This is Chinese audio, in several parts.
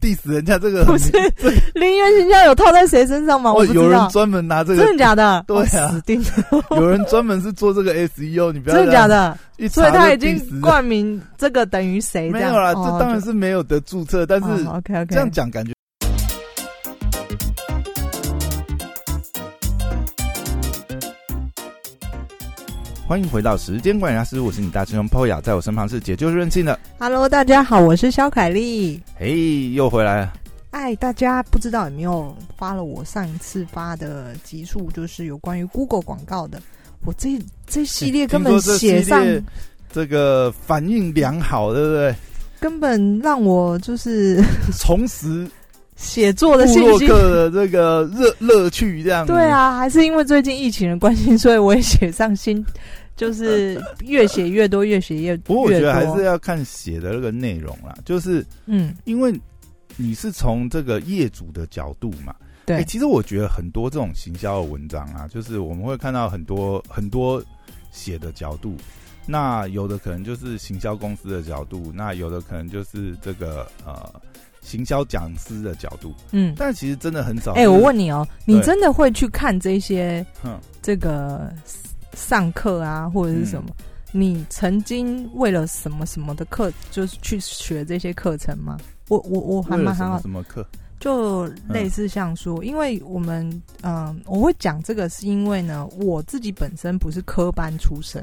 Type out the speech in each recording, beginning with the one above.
diss 人家这个不是林元行销有套在谁身上吗？我有人专门拿这个，真的假的？对啊哦 死定了，有人专门是做这个 SEO，你不要真的假的？所以他已经冠名这个等于谁？没有啦，哦这当然是没有得注册，但是 OK OK，这样讲感觉。欢迎回到时间管理大师，我是你大师兄 Poya，在我身旁是解救任性的，Hello，大家好，我是肖凯丽。嘿，又回来了。哎，大家不知道有没有发了我上一次发的集数，就是有关于 Google 广告的。我这这系列根本写上，列这个反应良好，对不对？根本让我就是重拾写作的信心。洛克的这个乐乐趣，这样子对，啊，还是因为最近疫情的关系，所以我也写上新，就是越写越多，越写越不过我觉得还是要看写的那个内容啦，就是嗯，因为你是从这个业主的角度嘛。对，欸其实我觉得很多这种行销的文章啊，就是我们会看到很多很多写的角度。那有的可能就是行销公司的角度，那有的可能就是这个呃行销讲师的角度，嗯，但其实真的很少。哎、我问你哦，你真的会去看这些嗯这个上课啊，或者是什么？嗯你曾经为了什么什么的课，就是去学这些课程吗？我我我还蛮好，什么课？就类似像说，因为我们嗯、我会讲这个是因为呢，我自己本身不是科班出身。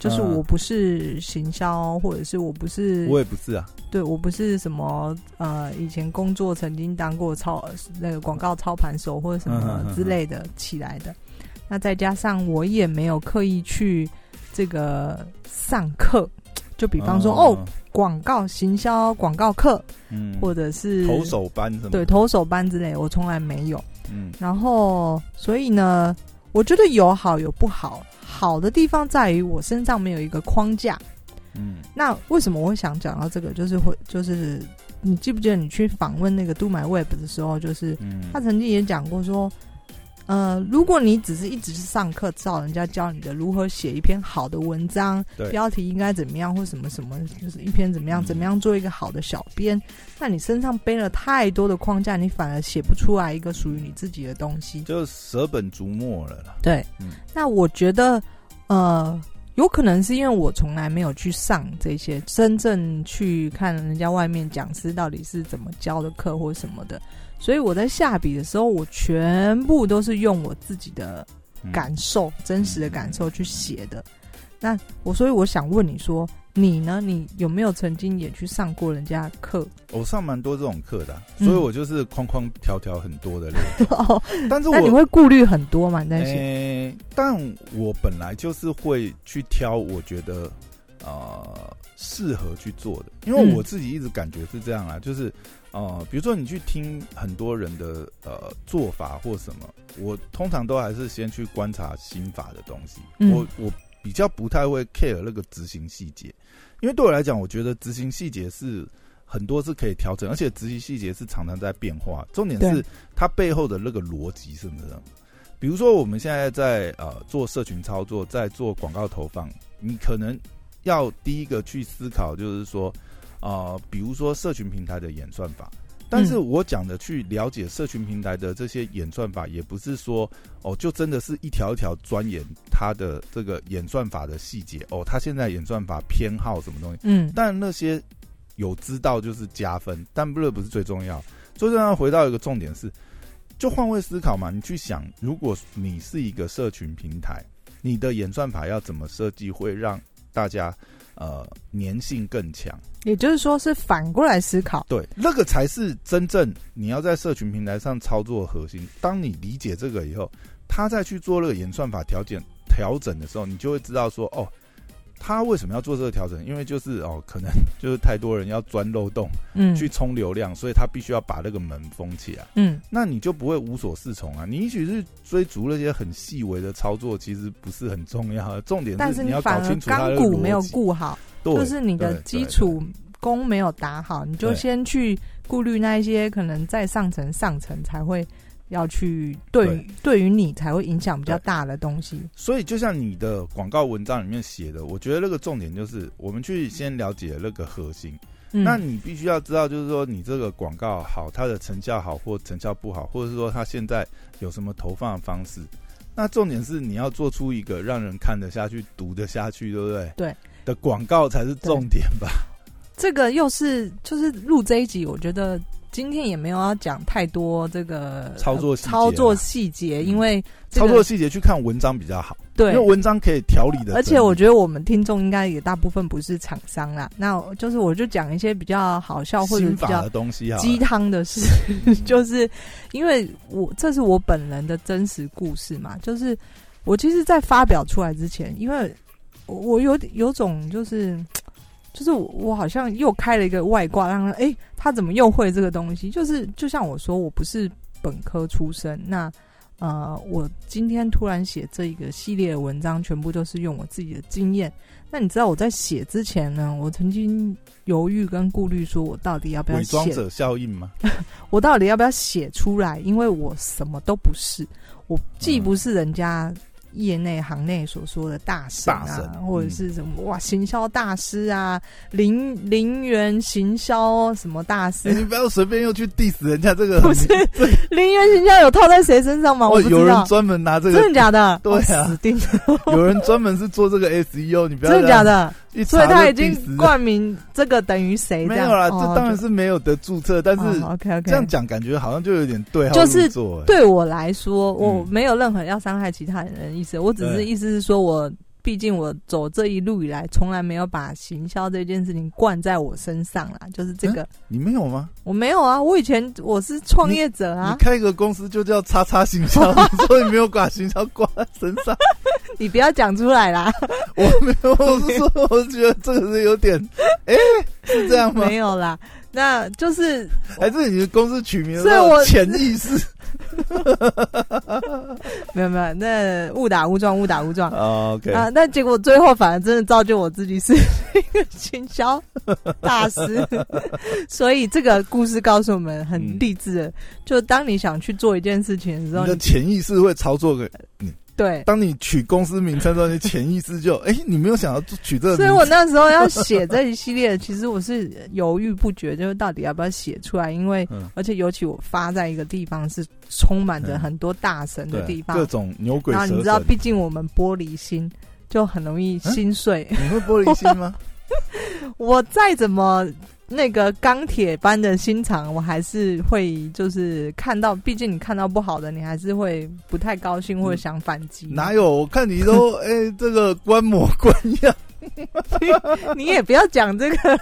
就是嗯我不是行销，或者是我不是我也不是啊，对我不是什么呃，以前工作曾经当过操那个广告操盘手或者什么之类的起来的。那再加上我也没有刻意去这个上课，就比方说、哦，，广告行销广告课，嗯，或者是投手班什么？对，投手班之类，我从来没有。嗯然后所以呢，我觉得有好有不好。好的地方在于我身上没有一个框架，嗯。那为什么我会想讲到这个？就是会，就是你记不记得你去访问那个 Do My Web 的时候，就是嗯，他曾经也讲过说，呃，如果你只是一直去上课，照人家教你的如何写一篇好的文章，标题应该怎么样，或什么什么，就是一篇怎么样，嗯怎么样做一个好的小编，那你身上背了太多的框架，你反而写不出来一个属于你自己的东西。就舍本逐末了啦。对，嗯那我觉得，呃，有可能是因为我从来没有去上这些，真正去看人家外面讲师到底是怎么教的课或什么的，所以我在下笔的时候，我全部都是用我自己的嗯感受、真实的感受去写的。那我所以我想问你说，你呢？你有没有曾经也去上过人家课？我上蛮多这种课的所以我就是框框条条很多的类。哦，但是那你我会顾虑很多嘛？你在写，但我本来就是会去挑我觉得呃适合去做的，因为嗯我自己一直感觉是这样啊，就是呃，比如说你去听很多人的呃做法或什么，我通常都还是先去观察心法的东西。嗯我我比较不太会 care 那个执行细节，因为对我来讲，我觉得执行细节是。很多是可以调整，而且执行细节是常常在变化。重点是它背后的那个逻辑是什么？比如说，我们现在在呃做社群操作，在做广告投放，你可能要第一个去思考，就是说，呃，比如说社群平台的演算法。但是我讲的去了解社群平台的这些演算法，也不是说哦，就真的是一条一条钻研它的这个演算法的细节哦，它现在演算法偏好什么东西。嗯但那些有知道就是加分，但不是不是最重要。最重要回到一个重点是，就换位思考嘛。你去想，如果你是一个社群平台，你的演算法要怎么设计，会让大家呃粘性更强？也就是说是反过来思考。对，那个才是真正你要在社群平台上操作的核心。当你理解这个以后，他再去做那个演算法调整调整的时候，你就会知道说，哦，他为什么要做这个调整？因为就是哦，可能就是太多人要钻漏洞嗯，去冲流量，所以他必须要把那个门封起来。嗯那你就不会无所适从啊！你也许是追逐那些很细微的操作，其实不是很重要，重点但是你要搞清楚它的钢骨没有顾好，就是你的基础功没有打好，你就先去顾虑那一些可能在上层上层才会要去对于对于你才会影响比较大的东西。所以，就像你的广告文章里面写的，我觉得那个重点就是我们去先了解那个核心。嗯那你必须要知道，就是说你这个广告好，它的成效好或成效不好，或者是说它现在有什么投放的方式。那重点是你要做出一个让人看得下去、读得下去，对不对？对的广告才是重点吧？这个又是就是录这一集，我觉得今天也没有要讲太多这个操作细节啊。操作细节，因为这操个作细节去看文章比较好，对。因为文章可以调理的。而且我觉得我们听众应该也大部分不是厂商啦，那就是我就讲一些比较好笑或者比较的东西啊，鸡汤的事，就是因为我这是我本人的真实故事嘛，就是我其实，在发表出来之前，因为我我有有种就是。就是我我好像又开了一个外挂，让他哎、他怎么又会这个东西？就是就像我说，我不是本科出身，那呃，我今天突然写这一个系列的文章，全部都是用我自己的经验。那你知道我在写之前呢，我曾经犹豫跟顾虑，说我到底要不要写，伪装者效应吗，我到底要不要写出来？因为我什么都不是，我既嗯不是人家业内行内所说的大神啊，大神或者是什么哇行销大师啊，零零元行销什么大师哎，你不要随便又去 diss 人家这个，不是零元行销有套在谁身上吗？我有人专门拿这个，真的假的？对啊。哦死定了，有人专门是做这个 SEO，你不要真的假的？所以他已经冠名这个等于谁？没有啦，哦这当然是没有得注册，但是 OK OK，这样讲感觉好像就有点对欸就是对我来说，我嗯没有任何要伤害其他人的意思，我只是意思是说我。毕竟我走这一路以来，从来没有把行销这件事情灌在我身上啦。就是这个，你没有吗？我没有啊。我以前我是创业者啊你，开一个公司就叫叉叉行销，你说你没有把行销挂在身上，你不要讲出来啦。我没有，我是说，我觉得这个是有点，哎，是这样吗？没有啦，那就是还是你的公司取名的所以我潜意识 没有没有，那误打误撞，误打误撞。啊？OK，啊，那结果最后反而真的造就我自己是一个行销 大师，所以这个故事告诉我们很嗯励志的，就当你想去做一件事情的时候，你的你潜意识会操作个。对。当你取公司名称之后，你潜意识就 哎、你没有想要取这个所以，我那时候要写这一系列，其实我是犹豫不决，就是到底要不要写出来，因为嗯，而且尤其我发在一个地方是充满着嗯很多大神的地方各，种牛鬼蛇神。然后你知道，毕竟我们玻璃心就很容易心碎。你会玻璃心吗？我再怎么那个钢铁般的心肠，我还是会就是看到，毕竟你看到不好的，你还是会不太高兴或者想反击。哪有？我看你都 哎、这个观摩观样，你也不要讲这个，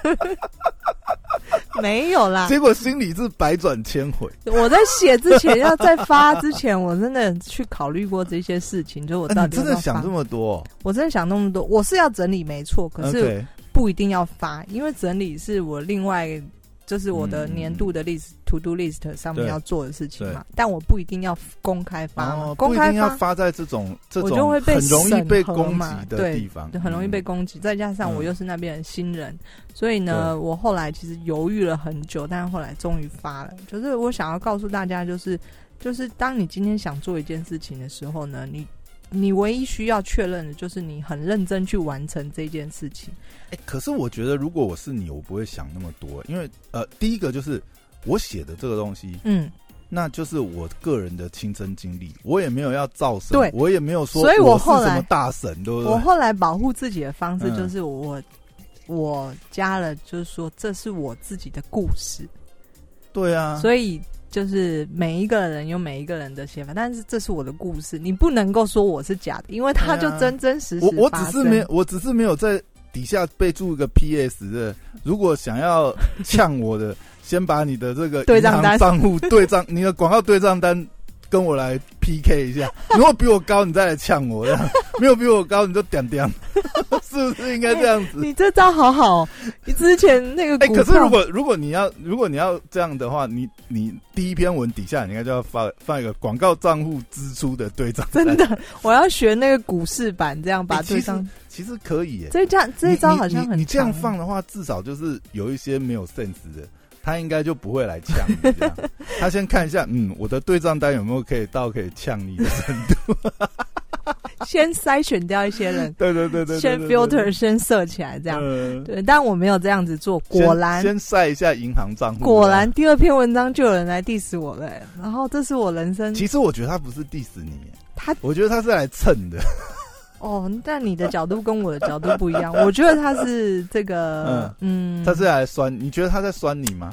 没有啦。结果心里是百转千回。我在写之前，要在发之前，我真的去考虑过这些事情，就我到底真的想这么多、我真的想那么多。我是要整理没错，可是不一定要发，因为整理是我另外就是我的嗯。年度的 list、to do list 上面要做的事情嘛。但我不一定要公开发，哦，公开定要发在这种这种我就会被很容易被攻击的对地方，很容易被嗯。攻击，再加上我嗯。又是那边的新人，所以呢，我后来其实犹豫了很久，但是后来终于发了。就是我想要告诉大家，就是就是当你今天想做一件事情的时候呢，你你唯一需要确认的就是你很认真去完成这件事情。哎、可是我觉得，如果我是你，我不会想那么多，因为呃，第一个就是我写的这个东西，嗯，那就是我个人的亲身经历，我也没有要造神，对。我也没有说，所以我后来什么大神，对不对？我后来保护自己的方式嗯。就是我、我加了，就是说这是我自己的故事，对啊，所以就是每一个人有每一个人的写法，但是这是我的故事，你不能够说我是假的，因为它就真真实实我我只是没有，我只是没有在底下备注一个 PS 的，如果想要呛我的，先把你的这个对账单。账户对账，你的广告对账单跟我来 PK 一下，如果比我高，你再来呛我，没有比我高你就点点，是不是应该这样子？你这招好好哦，你之前那个哎、可是如果如果你要如果你要这样的话，你你第一篇文底下你应该就要放放一个广告账户支出的对账单，真的我要学那个股市版，这样把哎其实对账、其实可以耶。这一招这一招好像很你这样放的话，至少就是有一些没有 sense 的，他应该就不会来呛你这样。他先看一下，嗯，我的对账单有没有可以到可以呛你的程度。先筛选掉一些人，对对对对，先 filter 先设起来这样。嗯对，但我没有这样子做，果然先晒一下银行账户。果然，第二篇文章就有人来 diss 我了、欸然后这是我人生其实我觉得他不是 diss 你，他我觉得他是来蹭的。哦，但你的角度跟我的角度不一样。我觉得他是这个，嗯，他是来酸，你觉得他在酸你吗？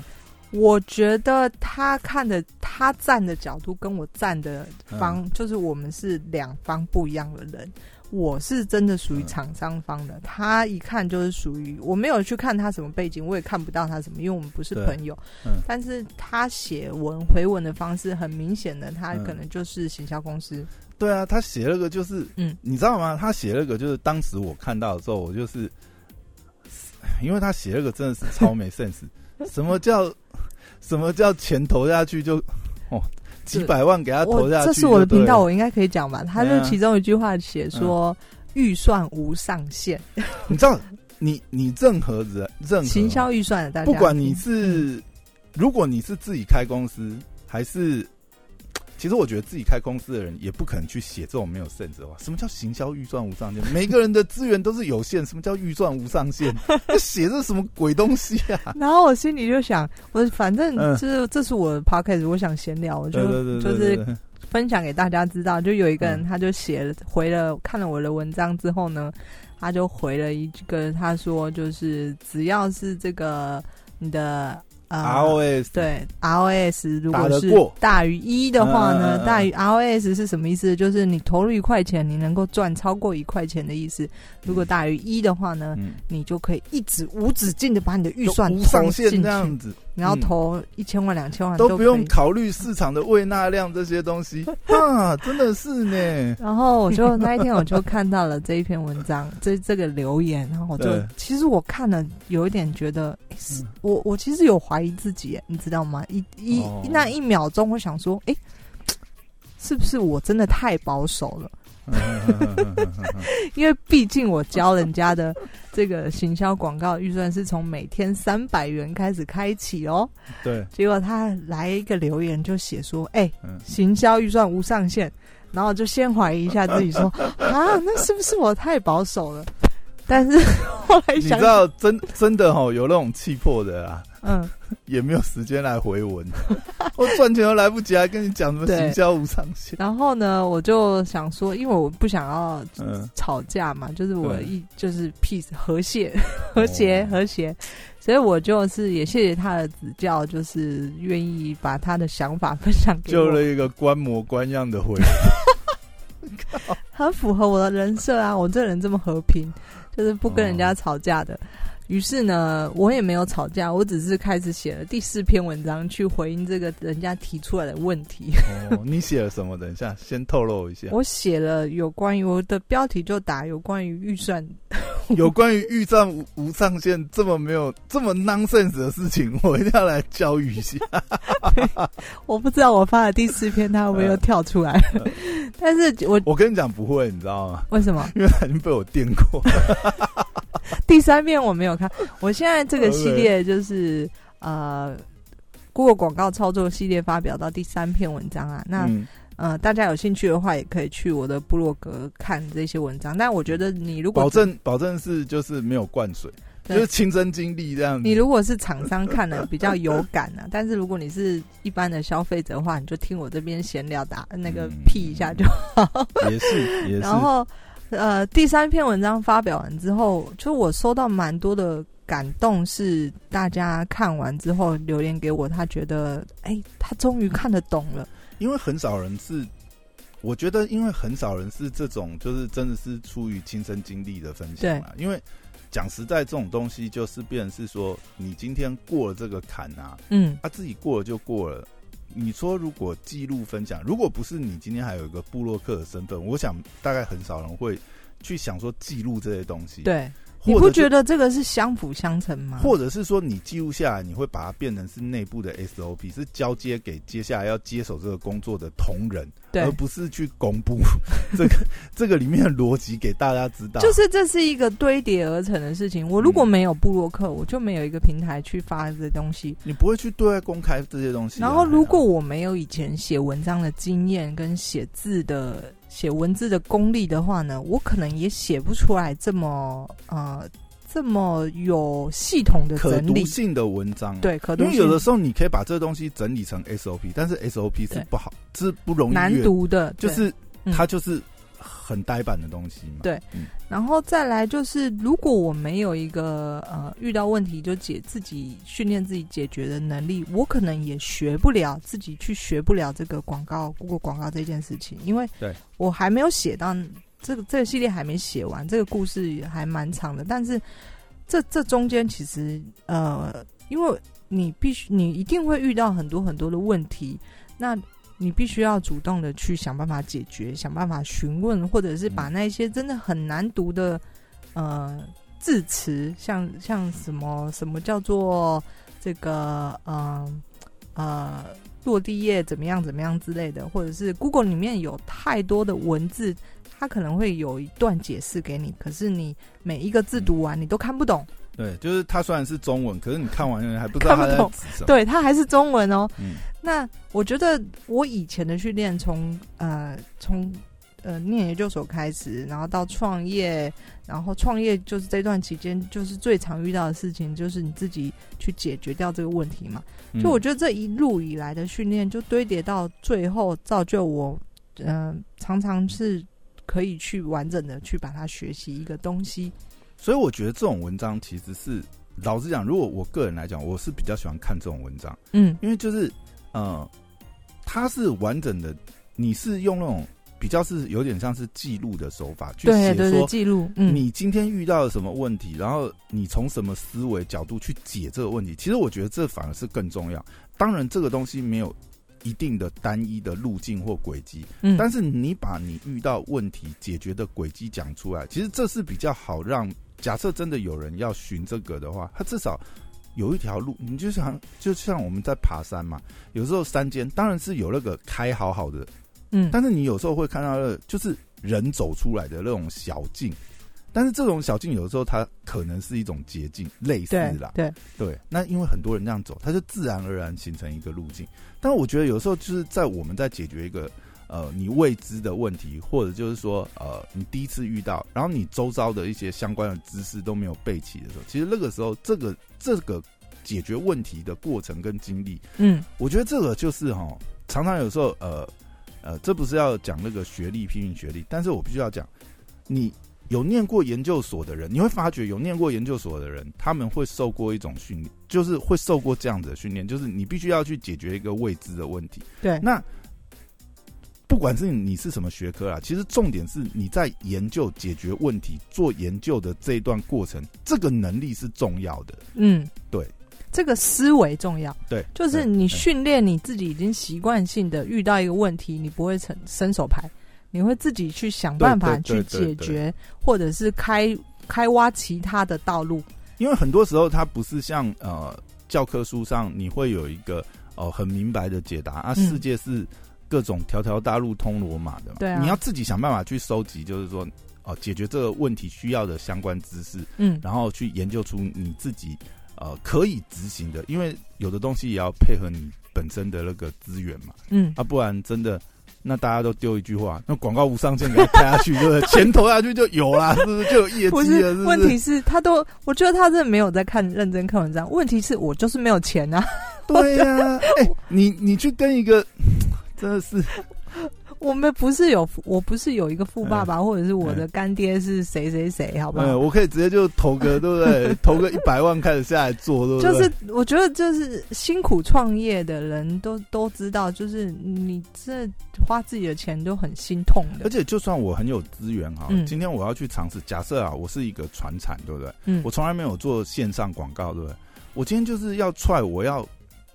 我觉得他看的他站的角度跟我站的方，嗯就是我们是两方不一样的人。我是真的属于厂商方的，他一看就是属于我没有去看他什么背景，我也看不到他什么，因为我们不是朋友。嗯但是他写文回文的方式很明显的，他嗯可能就是行销公司。对啊，他写了个就是，嗯你知道吗？他写了个就是当时我看到的时候，我就是，因为他写了个真的是超没 sense。什么叫什么叫钱投下去就 哦几百万给他投下去？这是我的频道，我我应该可以讲吧？他就其中一句话写说。预算无上限，你知道，你你任何人任何行销预算的大家，不管你是，如果你是自己开公司，还是，其实我觉得自己开公司的人也不可能去写这种没有 sense 的话。什么叫行销预算无上限？每个人的资源都是有限。什么叫预算无上限？写这什么鬼东西啊？然后我心里就想，我反正嗯这这是我的 pocket，我想闲聊，我就就是分享给大家知道。就有一个人，嗯他就写了回了看了我的文章之后呢，他就回了一个，他说就是只要是这个你的呃 ROS 对 ROS 如果是大于一的话呢，大于 ROS 是什么意思？就是你投入一块钱，你能够赚超过一块钱的意思。如果大于一的话呢，嗯，你就可以一直无止境的把你的预算投上限进去。这样子，你要嗯投一千万、两千万都不用。考虑市场的喂纳量这些东西 啊，真的是呢。然后我就那一天我就看到了这一篇文章，这这个留言，然后我就其实我看了有一点觉得，我我其实有怀疑自己，你知道吗？一一、哦那一秒钟，我想说，哎、是不是我真的太保守了？因为毕竟我教人家的这个行销广告预算是从每天三百元开始开启哦，对，结果他来一个留言就写说，哎、嗯，行销预算无上限，然后就先怀疑一下自己说，啊，那是不是我太保守了？但是 后来想你知，道真真的哦，有那种气魄的啊，嗯，也没有时间来回文，我赚钱都来不及，还跟你讲什么对。行销无上限？然后呢，我就想说，因为我不想要嗯，吵架嘛，就是我一就是 peace 和谐和谐哦和谐，所以我就是也谢谢他的指教，就是愿意把他的想法分享给我，就了一个观模观样的回，很符合我的人设啊！我这人这么和平，就是不跟人家吵架的。于是呢，我也没有吵架，我只是开始写了第四篇文章去回应这个人家提出来的问题。哦，你写了什么？等一下，先透露一下，我写了有关于我的标题就打有关于预算，有关于预算无无上限这么没有这么 nonsense 的事情，我一定要来教育一下。我不知道我发的第四篇他会不会又跳出来，但是我我跟你讲不会，你知道吗？为什么因为他已经被我电过。第三篇我没有看？我现在这个系列就是呃，Google 广告操作系列发表到第三篇文章啊，那。嗯，呃，大家有兴趣的话，也可以去我的部落格看这些文章。但我觉得你如果保证保证是就是没有灌水，就是亲身经历这样子。你如果是厂商看了比较有感啊，但是如果你是一般的消费者的话，你就听我这边闲聊打那个嗯屁一下就好。也是也是，然后呃，第三篇文章发表完之后，就我收到蛮多的感动，是大家看完之后留言给我，他觉得哎，他终于看得懂了。因为很少人是，我觉得因为很少人是这种，就是真的是出于亲身经历的分享嘛。因为讲实在，这种东西就是变成是说，你今天过了这个坎啊，嗯，他、自己过了就过了。你说如果记录分享，如果不是你今天还有一个布洛克的身份，我想大概很少人会去想说记录这些东西。，对，你不觉得这个是相辅相成吗？或者是说你记录下来，你会把它变成是内部的 SOP，是交接给接下来要接手这个工作的同仁，对而不是去公布 这个这个里面的逻辑给大家知道。就是这是一个堆叠而成的事情。我如果嗯没有部落客，我就没有一个平台去发这些东西。你不会去对外公开这些东西啊、然后，如果我没有以前写文章的经验跟写字的写文字的功力的话呢，我可能也写不出来这么呃这么有系统的可整理。读性的文章，，对，可读因为有的时候你可以把这个东西整理成 SOP，但是 SOP 是对。不好，是不容易阅，难读的，对。就是嗯。它就是很呆板的东西嘛。对嗯然后再来就是，如果我没有一个呃遇到问题就解自己训练自己解决的能力，我可能也学不了自己去学不了这个广告 Google 广告这件事情，因为对我还没有写到这个这个系列还没写完，这个故事也还蛮长的，但是这这中间其实呃，因为你必须你一定会遇到很多很多的问题，那你必须要主动的去想办法解决，想办法询问，或者是把那些真的很难读的呃字词，像像什么什么叫做这个呃呃落地页怎么样怎么样之类的，或者是 Google 里面有太多的文字，它可能会有一段解释给你，可是你每一个字读完你都看不懂，对，就是它虽然是中文，可是你看完还不知道它在看不懂指什么。对，它还是中文哦。嗯，那我觉得我以前的训练从呃从呃念研究所开始，然后到创业，然后创业就是这段期间就是最常遇到的事情，就是你自己去解决掉这个问题嘛。嗯就我觉得这一路以来的训练，就堆叠到最后，造就我呃常常是可以去完整的去把它学习一个东西。所以我觉得这种文章其实是，老实讲，如果我个人来讲，我是比较喜欢看这种文章，嗯，因为就是呃，它是完整的，你是用那种比较是有点像是记录的手法去对写说。记录，嗯，你今天遇到了什么问题，然后你从什么思维角度去解这个问题？其实我觉得这反而是更重要。当然，这个东西没有一定的单一的路径或轨迹，嗯，但是你把你遇到问题解决的轨迹讲出来，其实这是比较好让。假设真的有人要寻这个的话，他至少有一条路。你就像就像我们在爬山嘛，有时候山间当然是有那个开好好的，嗯，但是你有时候会看到的，就是人走出来的那种小径。但是这种小径有时候它可能是一种捷径，类似对啦，对，对，那因为很多人这样走，它就自然而然形成一个路径。但我觉得有时候就是在我们在解决一个呃你未知的问题，或者就是说呃你第一次遇到，然后你周遭的一些相关的知识都没有备齐的时候，其实那个时候这个这个解决问题的过程跟经历，嗯我觉得这个就是哈，常常有时候呃呃，这不是要讲那个学历批评学历，但是我必须要讲，你有念过研究所的人，你会发觉有念过研究所的人，他们会受过一种训练，就是会受过这样子的训练，就是你必须要去解决一个未知的问题。对，那不管是你是什么学科啦，其实重点是你在研究解决问题、做研究的这一段过程，这个能力是重要的。嗯，对，这个思维重要。对，就是你训练你自己已经习惯性的遇到一个问题，你不会伸伸手牌，你会自己去想办法去解决，或者是开开挖其他的道路。因为很多时候它不是像呃教科书上你会有一个哦、呃很明白的解答啊，嗯世界是各种条条大路通罗马的嘛，对啊你要自己想办法去收集，就是说哦、解决这个问题需要的相关知识，嗯，然后去研究出你自己呃可以执行的，因为有的东西也要配合你本身的那个资源嘛，嗯，啊，不然真的。那大家都丢一句话，那广告无上限给他开下去，对不对？钱投下去就有啦，是不是就有业绩了？是是不是？问题是他都，我觉得他真的没有在看认真看文章。问题是我就是没有钱啊，对呀、哎、你你去跟一个，真的是，我们不是有，我不是有一个富爸爸，或者是我的嗯干爹是谁谁谁，好不好？呃，我可以直接就投个，对不对？投个一百万开始下来做，对不对？就是我觉得，就是辛苦创业的人都都知道，就是你这花自己的钱都很心痛的。而且就算我很有资源哈，嗯今天我要去尝试，假设啊，我是一个传产，对不对？嗯我从来没有做线上广告，对不对？我今天就是要踹，我要。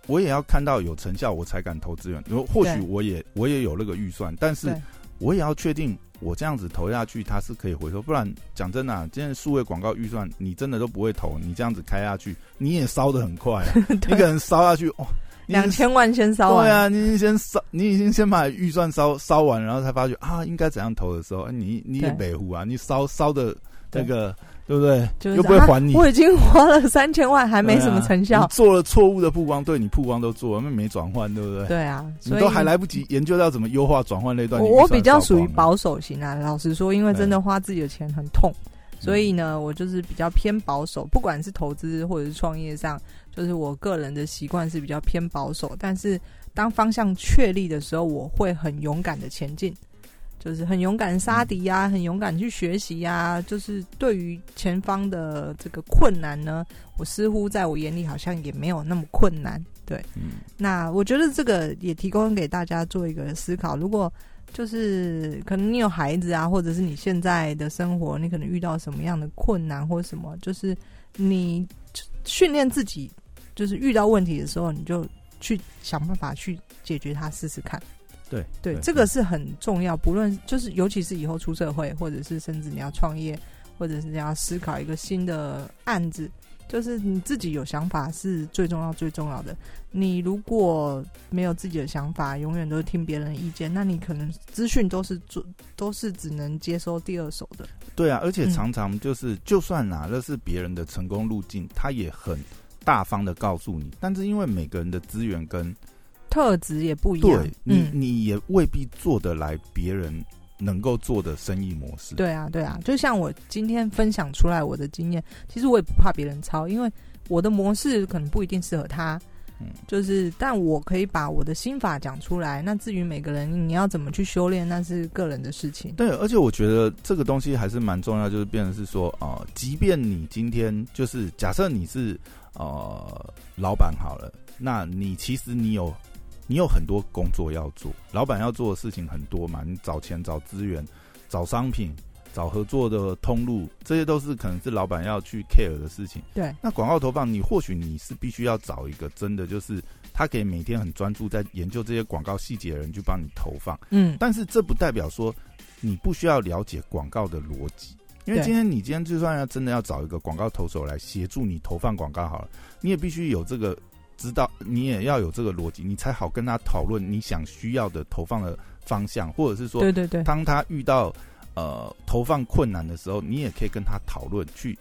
我也要看到有成效，我才敢投资源。或许我也我也有那个预算，但是我也要确定我这样子投下去，它是可以回收。不然讲真的、啊，今天数位广告预算你真的都不会投，你这样子开下去，你也烧的很快、啊。你可能烧下去哦，你两千万先烧完，对啊，你已经先烧，你已经先把预算烧烧完，然后才发觉啊，应该怎样投的时候，哎你你也北湖啊，你烧烧的那个对不对？就是又不会啊还你，我已经花了三千万，还没什么成效你。做了错误的曝光，对你曝光都做了，那没转换，对不对？对啊，你所以都还来不及研究到怎么优化转换那段，我比较属于保守型啊，老实说，因为真的花自己的钱很痛，所以呢，我就是比较偏保守，不管是投资或者是创业上，就是我个人的习惯是比较偏保守。但是当方向确立的时候，我会很勇敢的前进，就是很勇敢杀敌呀、很勇敢去学习呀、就是对于前方的这个困难呢，我似乎在我眼里好像也没有那么困难。对，嗯那我觉得这个也提供给大家做一个思考。如果就是可能你有孩子啊，或者是你现在的生活，你可能遇到什么样的困难或什么，就是你训练自己，就是遇到问题的时候，你就去想办法去解决它，试试看。对对，这个是很重要。不论就是尤其是以后出社会，或者是甚至你要创业，或者是你要思考一个新的案子，就是你自己有想法是最重要、最重要的。你如果没有自己的想法，永远都是听别人的意见，那你可能资讯都是做都是只能接收第二手的。对啊，而且嗯常常就是，就算拿的是别人的成功路径，他也很大方的告诉你，但是因为每个人的资源跟特质也不一样对，你嗯，你也未必做得来别人能够做的生意模式。对啊，对啊，就像我今天分享出来我的经验，其实我也不怕别人抄，因为我的模式可能不一定适合他。嗯就是，但我可以把我的心法讲出来。那至于每个人你要怎么去修炼，那是个人的事情。对，而且我觉得这个东西还是蛮重要，就是变成是说，呃，即便你今天就是假设你是呃老板好了，那你其实你有你有很多工作要做，老板要做的事情很多嘛，你找钱、找资源、找商品、找合作的通路，这些都是可能是老板要去 care 的事情。对，那广告投放，你或许你是必须要找一个真的就是他可以每天很专注在研究这些广告细节的人去帮你投放。嗯，但是这不代表说你不需要了解广告的逻辑，因为今天你今天就算要真的要找一个广告投手来协助你投放广告好了，你也必须有这个知道，你也要有这个逻辑，你才好跟他讨论你想需要的投放的方向，或者是说对对对，当他遇到呃投放困难的时候，你也可以跟他讨论去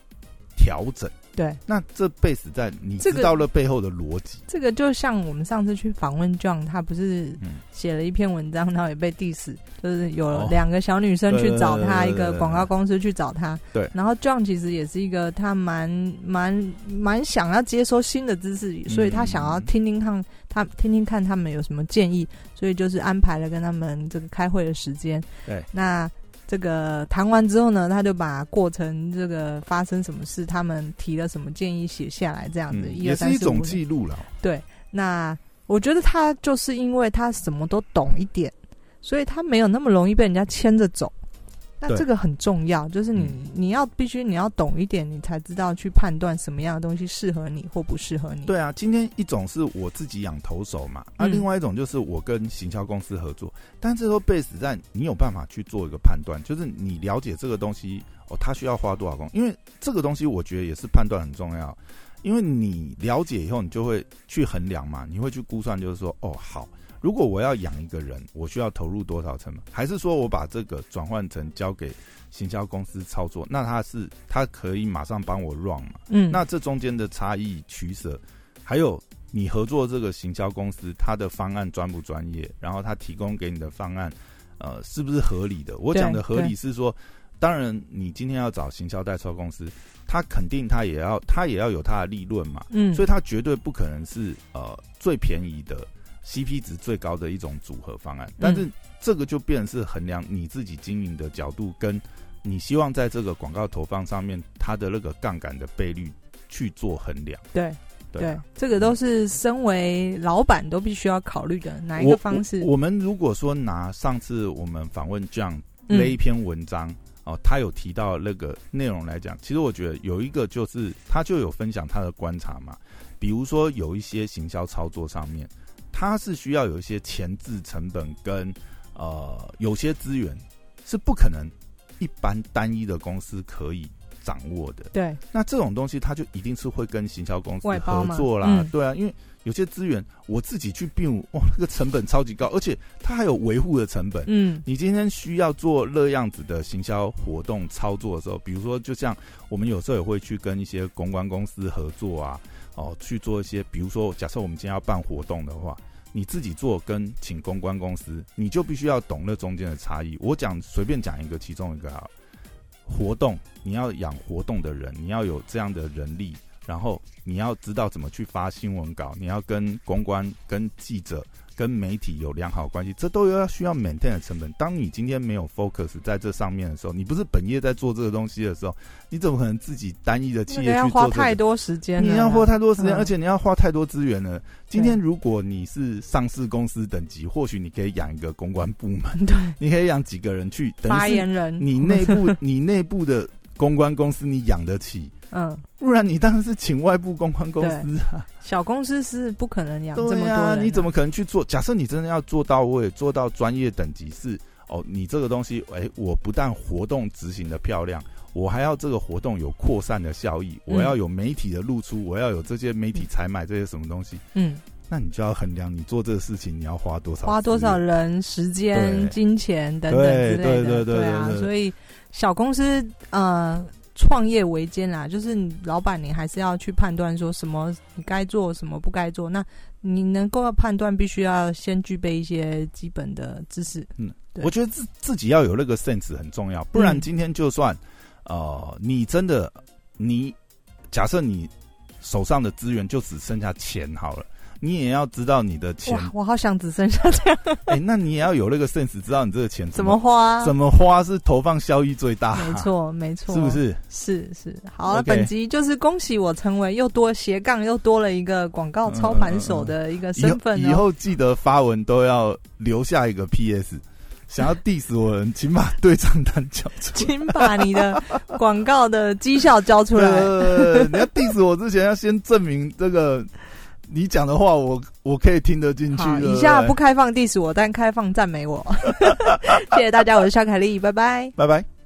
调整。对，那这 base 在你这个知道了背后的逻辑，这个就像我们上次去访问 John，他不是嗯写了一篇文章，然后也被 diss，就是有哦两个小女生去找他，一个广告公司去找他。对然后 John 其实也是一个他蛮蛮蛮想要接收新的知识，所以他想要听听看他听听看他们有什么建议，所以就是安排了跟他们这个开会的时间。对，那。这个谈完之后呢，他就把过程这个发生什么事，他们提了什么建议写下来，这样子，也是一种记录了。对，那我觉得他就是因为他什么都懂一点，所以他没有那么容易被人家牵着走。那这个很重要，就是你、嗯你要必须你要懂一点，你才知道去判断什么样的东西适合你或不适合你。对啊，今天一种是我自己养投手嘛，啊，嗯另外一种就是我跟行销公司合作，但这都 base 在你有办法去做一个判断，就是你了解这个东西哦，它需要花多少工，因为这个东西我觉得也是判断很重要，因为你了解以后，你就会去衡量嘛，你会去估算，就是说哦好。如果我要养一个人，我需要投入多少成本？还是说我把这个转换成交给行销公司操作？那他是他可以马上帮我 run 嘛？嗯，那这中间的差异取舍，还有你合作这个行销公司，他的方案专不专业，然后他提供给你的方案，呃，是不是合理的？我讲的合理是说，当然你今天要找行销代售公司，他肯定他也要他也要有他的利润嘛，嗯，所以他绝对不可能是呃最便宜的 CP 值最高的一种组合方案，但是这个就变成是衡量你自己经营的角度跟。你希望在这个广告投放上面，它的那个杠杆的倍率去做衡量，对对这个都是身为老板都必须要考虑的哪一个方式。我我们如果说拿上次我们访问 John 嗯那一篇文章、哦，他有提到那个内容来讲，其实我觉得有一个就是他就有分享他的观察嘛，比如说有一些行销操作上面，它是需要有一些前置成本跟呃有些资源是不可能一般单一的公司可以掌握的。对，那这种东西，它就一定是会跟行销公司合作啦，嗯对啊，因为有些资源我自己去并，哇，那个成本超级高，而且它还有维护的成本。嗯你今天需要做那样子的行销活动操作的时候，比如说，就像我们有时候也会去跟一些公关公司合作啊，哦，去做一些，比如说，假设我们今天要办活动的话，你自己做跟请公关公司，你就必须要懂那中间的差异。我讲随便讲一个，其中一个啊，活动你要养活动的人，你要有这样的人力，然后你要知道怎么去发新闻稿，你要跟公关、跟记者、跟媒体有良好关系，这都要需要 maintain 的成本。当你今天没有 focus 在这上面的时候，你不是本业在做这个东西的时候，你怎么可能自己单一的企业去？花太多时间，你要花太多时间，嗯而且你要花太多资源了。今天如果你是上市公司等级，或许你可以养一个公关部门，对你可以养几个人去，等发言人，你内部 你内部的公关公司你养得起，嗯，不然你当然是请外部公关公司啊。小公司是不可能养这么对多人啊，你怎么可能去做？假设你真的要做到位，做到专业等级是哦，你这个东西，哎，我不但活动执行的漂亮。我还要这个活动有扩散的效益，嗯我要有媒体的露出，我要有这些媒体采买这些什么东西，嗯，那你就要衡量你做这个事情你要花多少，花多少？人、时间、金钱等等之类的，对对对对啊所以小公司呃。创业维艰啦，就是你老板，你还是要去判断说什么你该做，什么不该做。那你能够判断，必须要先具备一些基本的知识。对我觉得自自己要有那个 sense 很重要，不然嗯今天就算呃你真的你假设你手上的资源就只剩下钱好了，你也要知道你的钱，哇，我好想只剩下这样，哎、那你也要有那个 sense，知道你这个钱怎么花？怎么花是投放效益最大，没，错，没错，是不？是？是是。好了本集就是恭喜我成为又多斜杠又多了一个广告操盘手的一个身份哦。以后记得发文都要留下一个 PS，想要 diss 我请把对账单交出来。请把你的广告的绩效交出来。呃，你要 diss 我之前，要先证明这个你讲的话我，我可以听得进去。以下不开放 diss 我，但开放赞美我。谢谢大家，我是肖凯丽，拜拜。拜拜。